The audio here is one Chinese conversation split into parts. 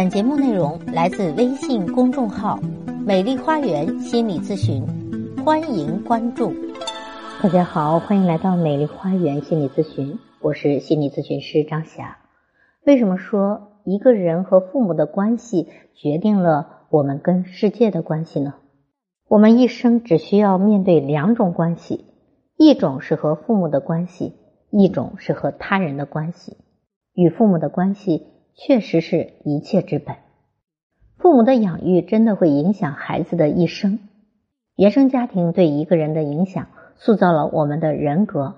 本节目内容来自微信公众号“美丽花园心理咨询”，欢迎关注。大家好，欢迎来到美丽花园心理咨询，我是心理咨询师张霞。为什么说一个人和父母的关系决定了我们跟世界的关系呢？我们一生只需要面对两种关系，一种是和父母的关系，一种是和他人的关系。与父母的关系。确实是一切之本。父母的养育真的会影响孩子的一生。原生家庭对一个人的影响，塑造了我们的人格。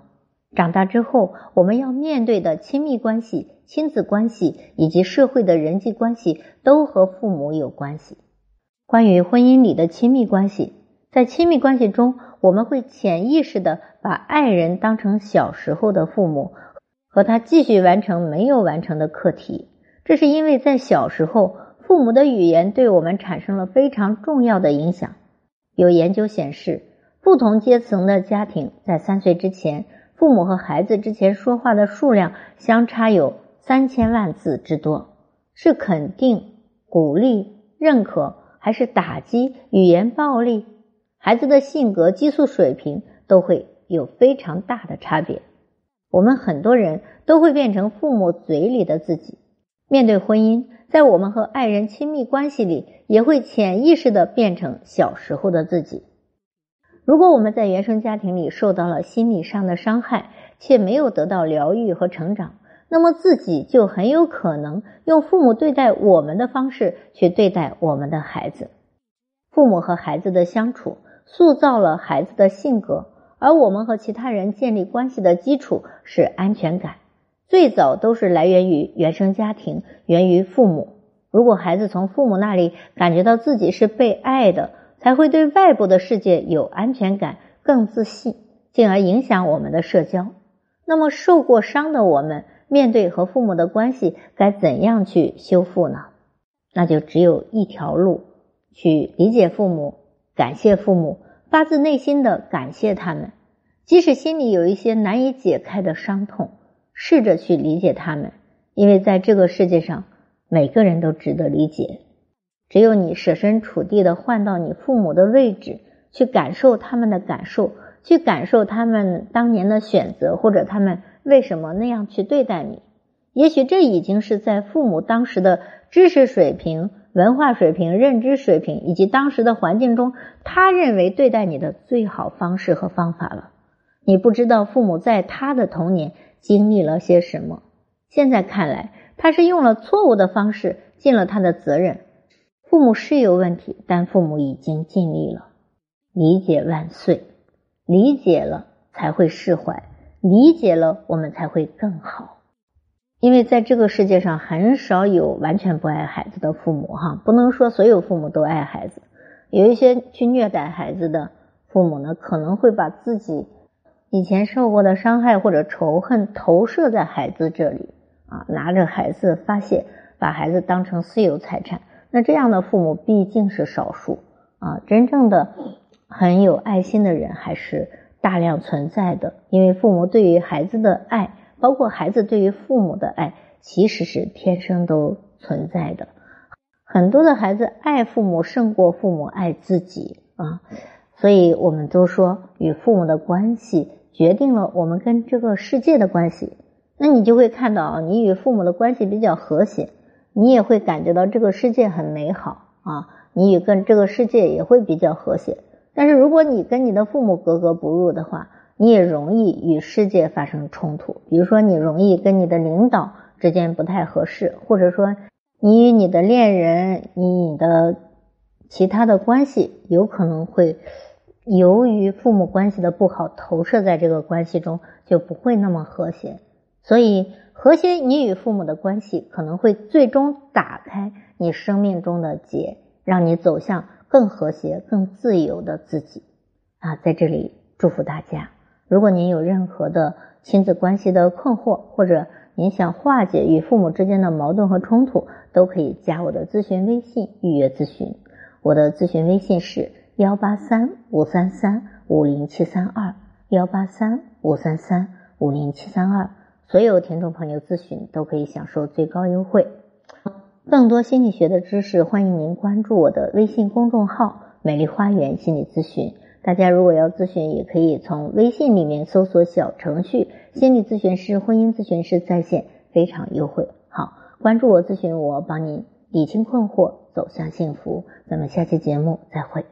长大之后，我们要面对的亲密关系、亲子关系以及社会的人际关系，都和父母有关系。关于婚姻里的亲密关系，在亲密关系中，我们会潜意识的把爱人当成小时候的父母，和他继续完成没有完成的课题。这是因为在小时候，父母的语言对我们产生了非常重要的影响。有研究显示，不同阶层的家庭在三岁之前，父母和孩子之前说话的数量相差有三千万字之多。是肯定、鼓励、认可，还是打击、语言暴力？孩子的性格、激素水平都会有非常大的差别。我们很多人都会变成父母嘴里的自己。面对婚姻，在我们和爱人亲密关系里，也会潜意识的变成小时候的自己。如果我们在原生家庭里受到了心理上的伤害，却没有得到疗愈和成长，那么自己就很有可能用父母对待我们的方式去对待我们的孩子。父母和孩子的相处塑造了孩子的性格，而我们和其他人建立关系的基础是安全感。最早都是来源于原生家庭，源于父母。如果孩子从父母那里感觉到自己是被爱的，才会对外部的世界有安全感，更自信，进而影响我们的社交。那么，受过伤的我们，面对和父母的关系，该怎样去修复呢？那就只有一条路：去理解父母，感谢父母，发自内心的感谢他们，即使心里有一些难以解开的伤痛。试着去理解他们，因为在这个世界上，每个人都值得理解。只有你设身处地的换到你父母的位置，去感受他们的感受，去感受他们当年的选择，或者他们为什么那样去对待你。也许这已经是在父母当时的知识水平、文化水平、认知水平以及当时的环境中，他认为对待你的最好方式和方法了。你不知道父母在他的童年。经历了些什么？现在看来，他是用了错误的方式尽了他的责任。父母是有问题，但父母已经尽力了。理解万岁，理解了才会释怀，理解了我们才会更好。因为在这个世界上，很少有完全不爱孩子的父母。哈，不能说所有父母都爱孩子，有一些去虐待孩子的父母呢，可能会把自己。以前受过的伤害或者仇恨投射在孩子这里啊，拿着孩子发泄，把孩子当成私有财产。那这样的父母毕竟是少数啊，真正的很有爱心的人还是大量存在的。因为父母对于孩子的爱，包括孩子对于父母的爱，其实是天生都存在的。很多的孩子爱父母胜过父母爱自己啊，所以我们都说与父母的关系。决定了我们跟这个世界的关系，那你就会看到，你与父母的关系比较和谐，你也会感觉到这个世界很美好啊，你与跟这个世界也会比较和谐。但是如果你跟你的父母格格不入的话，你也容易与世界发生冲突。比如说，你容易跟你的领导之间不太合适，或者说你与你的恋人、你的其他的关系有可能会。由于父母关系的不好，投射在这个关系中就不会那么和谐。所以，和谐你与父母的关系可能会最终打开你生命中的结，让你走向更和谐、更自由的自己。啊，在这里祝福大家。如果您有任何的亲子关系的困惑，或者您想化解与父母之间的矛盾和冲突，都可以加我的咨询微信预约咨询。我的咨询微信是。幺八三五三三五零七三二，幺八三五三三五零七三二，所有听众朋友咨询都可以享受最高优惠。更多心理学的知识，欢迎您关注我的微信公众号“美丽花园心理咨询”。大家如果要咨询，也可以从微信里面搜索小程序“心理咨询师”“婚姻咨询师在线”，非常优惠。好，关注我咨询我，帮您理清困惑，走向幸福。咱们下期节目再会。